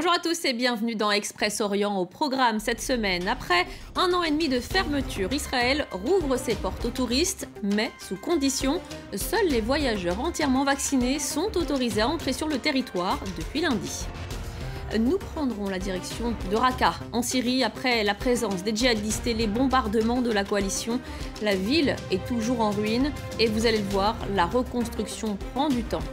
Bonjour à tous et bienvenue dans Express Orient au programme cette semaine. Après un an et demi de fermeture, Israël rouvre ses portes aux touristes, mais sous condition. Seuls les voyageurs entièrement vaccinés sont autorisés à entrer sur le territoire depuis lundi. Nous prendrons la direction de Raqqa, en Syrie, après la présence des djihadistes et les bombardements de la coalition. La ville est toujours en ruine et vous allez le voir, la reconstruction prend du temps.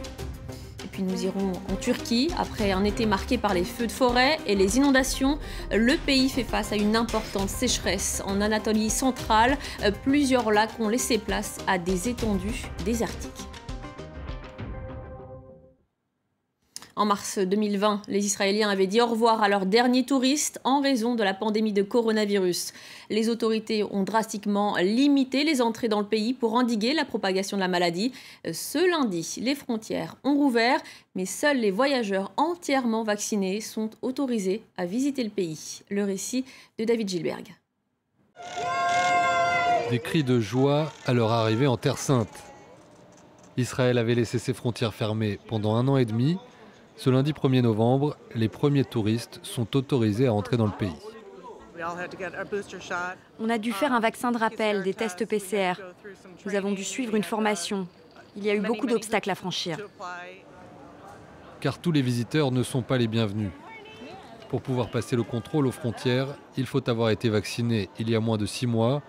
Puis nous irons en Turquie. Après un été marqué par les feux de forêt et les inondations, le pays fait face à une importante sécheresse. En Anatolie centrale, plusieurs lacs ont laissé place à des étendues désertiques. En mars 2020, les Israéliens avaient dit au revoir à leurs derniers touristes en raison de la pandémie de coronavirus. Les autorités ont drastiquement limité les entrées dans le pays pour endiguer la propagation de la maladie. Ce lundi, les frontières ont rouvert, mais seuls les voyageurs entièrement vaccinés sont autorisés à visiter le pays. Le récit de David Gilberg. Des cris de joie à leur arrivée en Terre Sainte. Israël avait laissé ses frontières fermées pendant un an et demi. Ce lundi 1er novembre, les premiers touristes sont autorisés à entrer dans le pays. On a dû faire un vaccin de rappel, des tests PCR. Nous avons dû suivre une formation. Il y a eu beaucoup d'obstacles à franchir. Car tous les visiteurs ne sont pas les bienvenus. Pour pouvoir passer le contrôle aux frontières, il faut avoir été vacciné il y a moins de six mois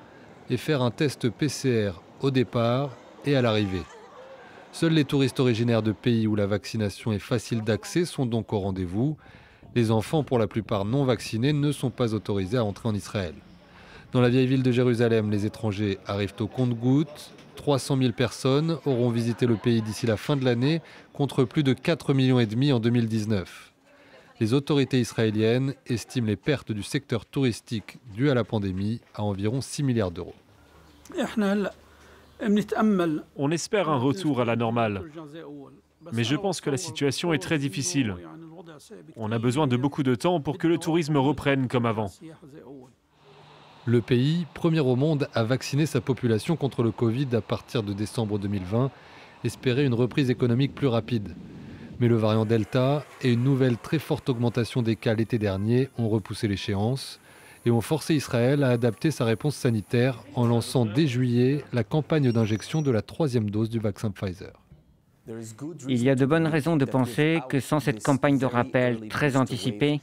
et faire un test PCR au départ et à l'arrivée. Seuls les touristes originaires de pays où la vaccination est facile d'accès sont donc au rendez-vous. Les enfants, pour la plupart non vaccinés, ne sont pas autorisés à entrer en Israël. Dans la vieille ville de Jérusalem, les étrangers arrivent au compte-gouttes. 300 000 personnes auront visité le pays d'ici la fin de l'année, contre plus de 4 millions en 2019. Les autorités israéliennes estiment les pertes du secteur touristique dues à la pandémie à environ 6 milliards d'euros. On espère un retour à la normale. Mais je pense que la situation est très difficile. On a besoin de beaucoup de temps pour que le tourisme reprenne comme avant. Le pays, premier au monde à vacciner sa population contre le Covid à partir de décembre 2020, espérait une reprise économique plus rapide. Mais le variant Delta et une nouvelle très forte augmentation des cas l'été dernier ont repoussé l'échéance et ont forcé Israël à adapter sa réponse sanitaire en lançant dès juillet la campagne d'injection de la troisième dose du vaccin Pfizer. Il y a de bonnes raisons de penser que sans cette campagne de rappel très anticipée,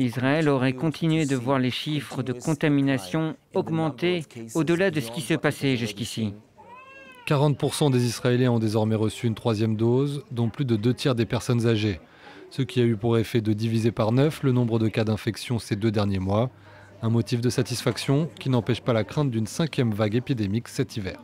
Israël aurait continué de voir les chiffres de contamination augmenter au-delà de ce qui se passait jusqu'ici. 40% des Israéliens ont désormais reçu une troisième dose, dont plus de deux tiers des personnes âgées ce qui a eu pour effet de diviser par neuf le nombre de cas d'infection ces deux derniers mois. Un motif de satisfaction qui n'empêche pas la crainte d'une cinquième vague épidémique cet hiver.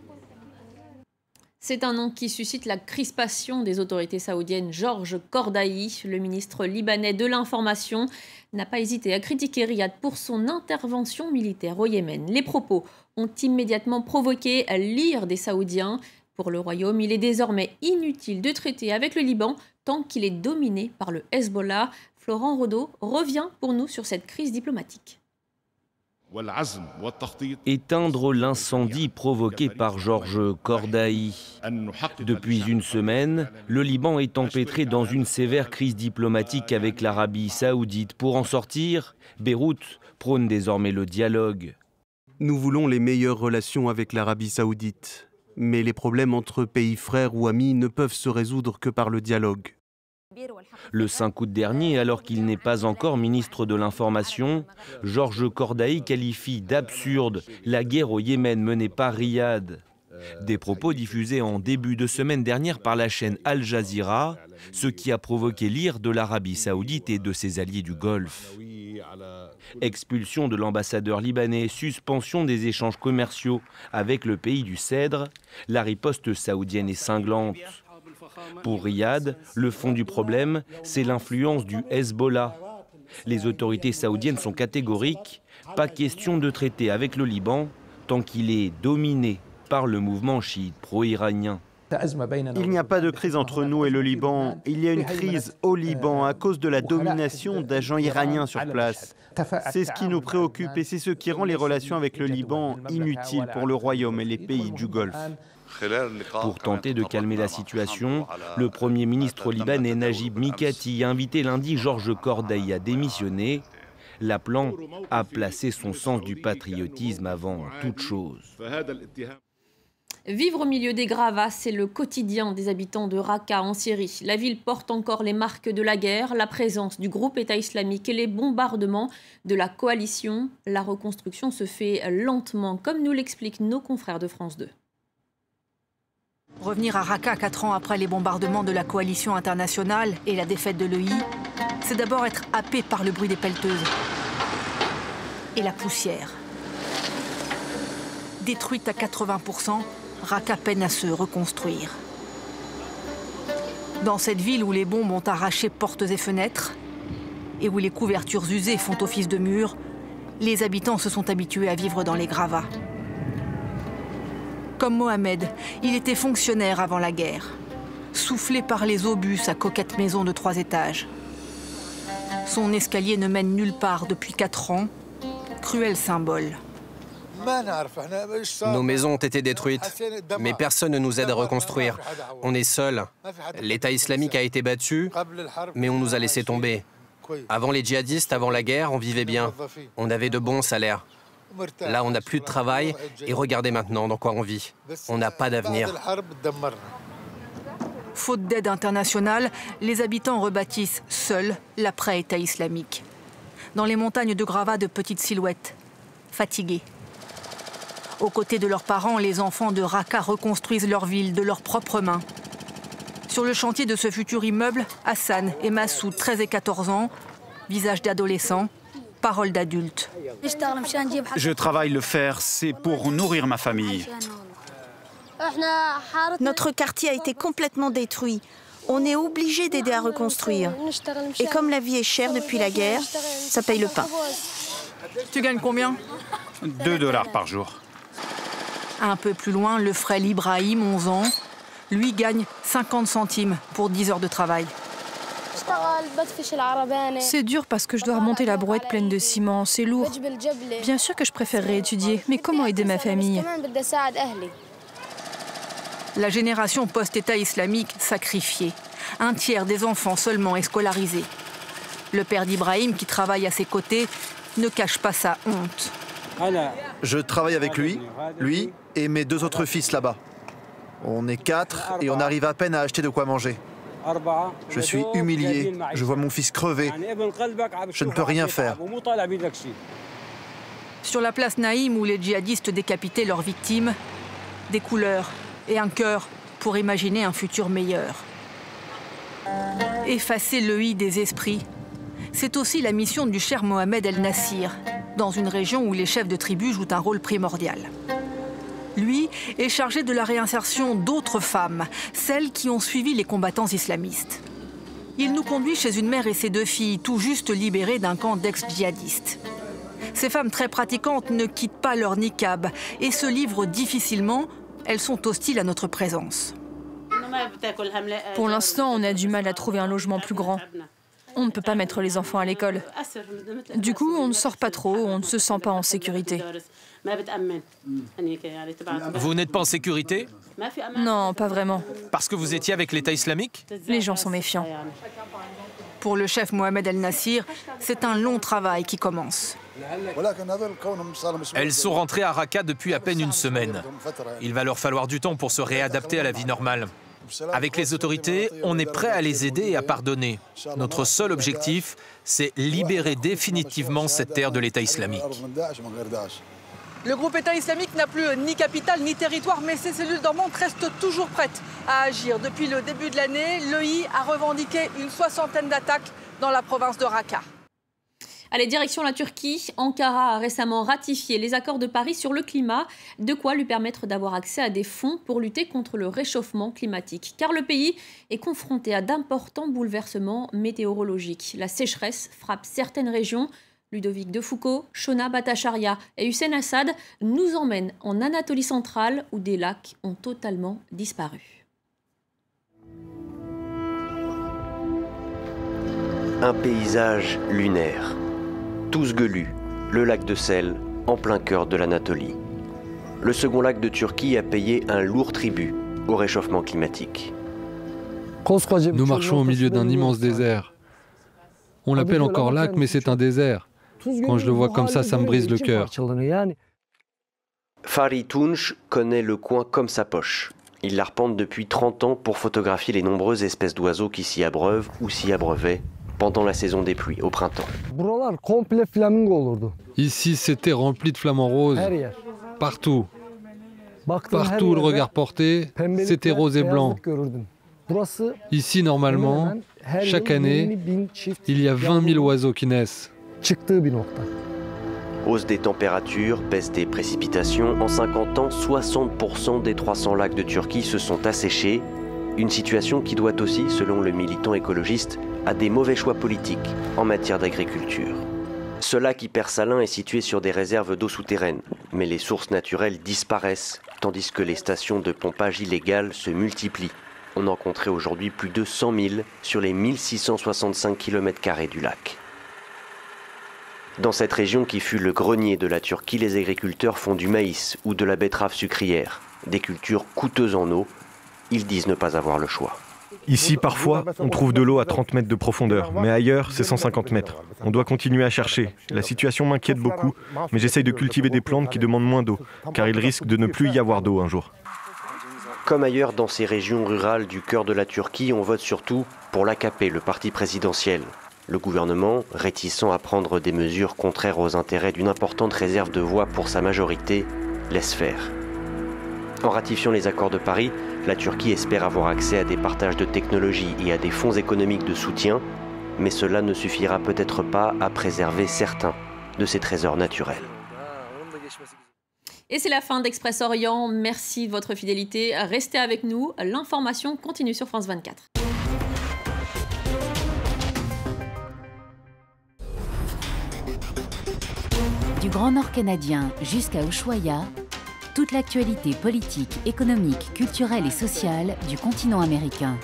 C'est un nom qui suscite la crispation des autorités saoudiennes. Georges Kordaï, le ministre libanais de l'information, n'a pas hésité à critiquer Riyad pour son intervention militaire au Yémen. Les propos ont immédiatement provoqué l'ire des Saoudiens. Pour le Royaume, il est désormais inutile de traiter avec le Liban tant qu'il est dominé par le Hezbollah. Florent Rodeau revient pour nous sur cette crise diplomatique. Éteindre l'incendie provoqué par Georges Kordaï. Depuis une semaine, le Liban est empêtré dans une sévère crise diplomatique avec l'Arabie saoudite. Pour en sortir, Beyrouth prône désormais le dialogue. Nous voulons les meilleures relations avec l'Arabie saoudite. Mais les problèmes entre pays frères ou amis ne peuvent se résoudre que par le dialogue. Le 5 août dernier, alors qu'il n'est pas encore ministre de l'Information, Georges Cordaï qualifie d'absurde la guerre au Yémen menée par Riyad. Des propos diffusés en début de semaine dernière par la chaîne Al Jazeera, ce qui a provoqué l'ire de l'Arabie saoudite et de ses alliés du Golfe. Expulsion de l'ambassadeur libanais, suspension des échanges commerciaux avec le pays du Cèdre, la riposte saoudienne est cinglante. Pour Riyad, le fond du problème, c'est l'influence du Hezbollah. Les autorités saoudiennes sont catégoriques, pas question de traiter avec le Liban tant qu'il est dominé par le mouvement chiite pro-iranien. Il n'y a pas de crise entre nous et le Liban. Il y a une crise au Liban à cause de la domination d'agents iraniens sur place. C'est ce qui nous préoccupe et c'est ce qui rend les relations avec le Liban inutiles pour le royaume et les pays du Golfe. Pour tenter de calmer la situation, le Premier ministre libanais Najib Mikati a invité lundi Georges Corday à démissionner, l'appelant à placer son sens du patriotisme avant toute chose. Vivre au milieu des gravats, c'est le quotidien des habitants de Raqqa en Syrie. La ville porte encore les marques de la guerre, la présence du groupe État islamique et les bombardements de la coalition. La reconstruction se fait lentement, comme nous l'expliquent nos confrères de France 2. Revenir à Raqqa quatre ans après les bombardements de la coalition internationale et la défaite de l'EI, c'est d'abord être happé par le bruit des pelleteuses et la poussière. Détruite à 80 Raqqa peine à se reconstruire. Dans cette ville où les bombes ont arraché portes et fenêtres, et où les couvertures usées font office de murs, les habitants se sont habitués à vivre dans les gravats. Comme Mohamed, il était fonctionnaire avant la guerre, soufflé par les obus sa coquette maison de trois étages. Son escalier ne mène nulle part depuis quatre ans, cruel symbole. Nos maisons ont été détruites, mais personne ne nous aide à reconstruire. On est seuls. L'État islamique a été battu, mais on nous a laissé tomber. Avant les djihadistes, avant la guerre, on vivait bien. On avait de bons salaires. Là, on n'a plus de travail et regardez maintenant dans quoi on vit. On n'a pas d'avenir. Faute d'aide internationale, les habitants rebâtissent seuls l'après-État islamique. Dans les montagnes de gravats de petites silhouettes, fatigués. Aux côtés de leurs parents, les enfants de Raqqa reconstruisent leur ville de leurs propres mains. Sur le chantier de ce futur immeuble, Hassan et Massoud, 13 et 14 ans, visage d'adolescents, paroles d'adultes. Je travaille le fer, c'est pour nourrir ma famille. Notre quartier a été complètement détruit. On est obligé d'aider à reconstruire. Et comme la vie est chère depuis la guerre, ça paye le pain. Tu gagnes combien? 2 dollars par jour. Un peu plus loin, le frêle Ibrahim, 11 ans, lui gagne 50 centimes pour 10 heures de travail. C'est dur parce que je dois remonter la brouette pleine de ciment, c'est lourd. Bien sûr que je préférerais étudier, mais comment aider ma famille? La génération post-État islamique sacrifiée. Un tiers des enfants seulement est scolarisé. Le père d'Ibrahim, qui travaille à ses côtés, ne cache pas sa honte. Je travaille avec lui, lui et mes deux autres fils là-bas. On est quatre et on arrive à peine à acheter de quoi manger. Je suis humilié, je vois mon fils crever. Je ne peux rien faire. Sur la place Naïm où les djihadistes décapitaient leurs victimes, des couleurs et un cœur pour imaginer un futur meilleur. Effacer le i des esprits, c'est aussi la mission du cher Mohamed El Nassir, dans une région où les chefs de tribu jouent un rôle primordial. Lui est chargé de la réinsertion d'autres femmes, celles qui ont suivi les combattants islamistes. Il nous conduit chez une mère et ses deux filles, tout juste libérées d'un camp d'ex-djihadistes. Ces femmes très pratiquantes ne quittent pas leur niqab et se livrent difficilement. Elles sont hostiles à notre présence. Pour l'instant, on a du mal à trouver un logement plus grand. On ne peut pas mettre les enfants à l'école. Du coup, on ne sort pas trop, on ne se sent pas en sécurité. Vous n'êtes pas en sécurité Non, pas vraiment. Parce que vous étiez avec l'État islamique Les gens sont méfiants. Pour le chef Mohamed El Nassir, c'est un long travail qui commence. Elles sont rentrées à Raqqa depuis à peine une semaine. Il va leur falloir du temps pour se réadapter à la vie normale. Avec les autorités, on est prêt à les aider et à pardonner. Notre seul objectif, c'est libérer définitivement cette terre de l'État islamique. Le groupe État islamique n'a plus ni capitale ni territoire, mais ses cellules dormantes restent toujours prêtes à agir. Depuis le début de l'année, l'EI a revendiqué une soixantaine d'attaques dans la province de Raqqa. Allez, direction la Turquie. Ankara a récemment ratifié les accords de Paris sur le climat, de quoi lui permettre d'avoir accès à des fonds pour lutter contre le réchauffement climatique. Car le pays est confronté à d'importants bouleversements météorologiques. La sécheresse frappe certaines régions. Ludovic de Foucault, Shona Bhattacharya et Hussein Assad nous emmènent en Anatolie centrale où des lacs ont totalement disparu. Un paysage lunaire. Touzgelu, le lac de sel, en plein cœur de l'Anatolie. le second lac de Turquie a payé un lourd tribut au réchauffement climatique. Nous marchons au milieu d'un immense désert. On l'appelle encore lac, mais c'est un désert. Quand je le vois comme ça, ça me brise le cœur. Fari Tunç connaît le coin comme sa poche. Il l'arpente depuis 30 ans pour photographier les nombreuses espèces d'oiseaux qui s'y abreuvent ou s'y abreuvaient pendant la saison des pluies, au printemps. Ici, c'était rempli de flamants roses. Partout. Partout où le regard porté, c'était rose et blanc. Ici, normalement, chaque année, il y a 20 000 oiseaux qui naissent. Hausse des températures, baisse des précipitations, en 50 ans, 60% des 300 lacs de Turquie se sont asséchés. Une situation qui doit aussi, selon le militant écologiste, à des mauvais choix politiques en matière d'agriculture. Ce lac hypersalin est situé sur des réserves d'eau souterraine, mais les sources naturelles disparaissent, tandis que les stations de pompage illégales se multiplient. On en compterait aujourd'hui plus de 100 000 sur les 1665 km du lac. Dans cette région qui fut le grenier de la Turquie, les agriculteurs font du maïs ou de la betterave sucrière, des cultures coûteuses en eau. Ils disent ne pas avoir le choix. Ici, parfois, on trouve de l'eau à 30 mètres de profondeur, mais ailleurs, c'est 150 mètres. On doit continuer à chercher. La situation m'inquiète beaucoup, mais j'essaye de cultiver des plantes qui demandent moins d'eau, car il risque de ne plus y avoir d'eau un jour. Comme ailleurs dans ces régions rurales du cœur de la Turquie, on vote surtout pour l'AKP, le parti présidentiel. Le gouvernement, réticent à prendre des mesures contraires aux intérêts d'une importante réserve de voix pour sa majorité, laisse faire. En ratifiant les accords de Paris, la Turquie espère avoir accès à des partages de technologies et à des fonds économiques de soutien, mais cela ne suffira peut-être pas à préserver certains de ses trésors naturels. Et c'est la fin d'Express Orient. Merci de votre fidélité. Restez avec nous. L'information continue sur France 24. Du Grand Nord canadien jusqu'à Ushuaia, toute l'actualité politique, économique, culturelle et sociale du continent américain.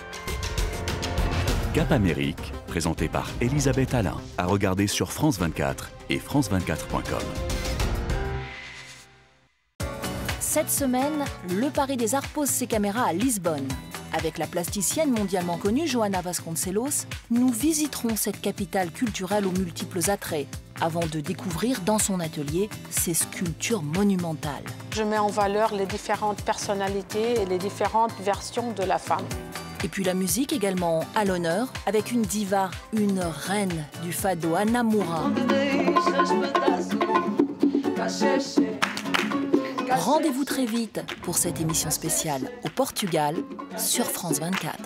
Cap Amérique, présenté par Elisabeth Alain, à regarder sur France 24 et france24.com. Cette semaine, le Paris des Arts pose ses caméras à Lisbonne. Avec la plasticienne mondialement connue Johanna Vasconcelos, nous visiterons cette capitale culturelle aux multiples attraits, avant de découvrir dans son atelier ses sculptures monumentales. Je mets en valeur les différentes personnalités et les différentes versions de la femme. Et puis la musique également à l'honneur, avec une diva, une reine du fado, Anna Moura. Rendez-vous très vite pour cette émission spéciale au Portugal sur France 24.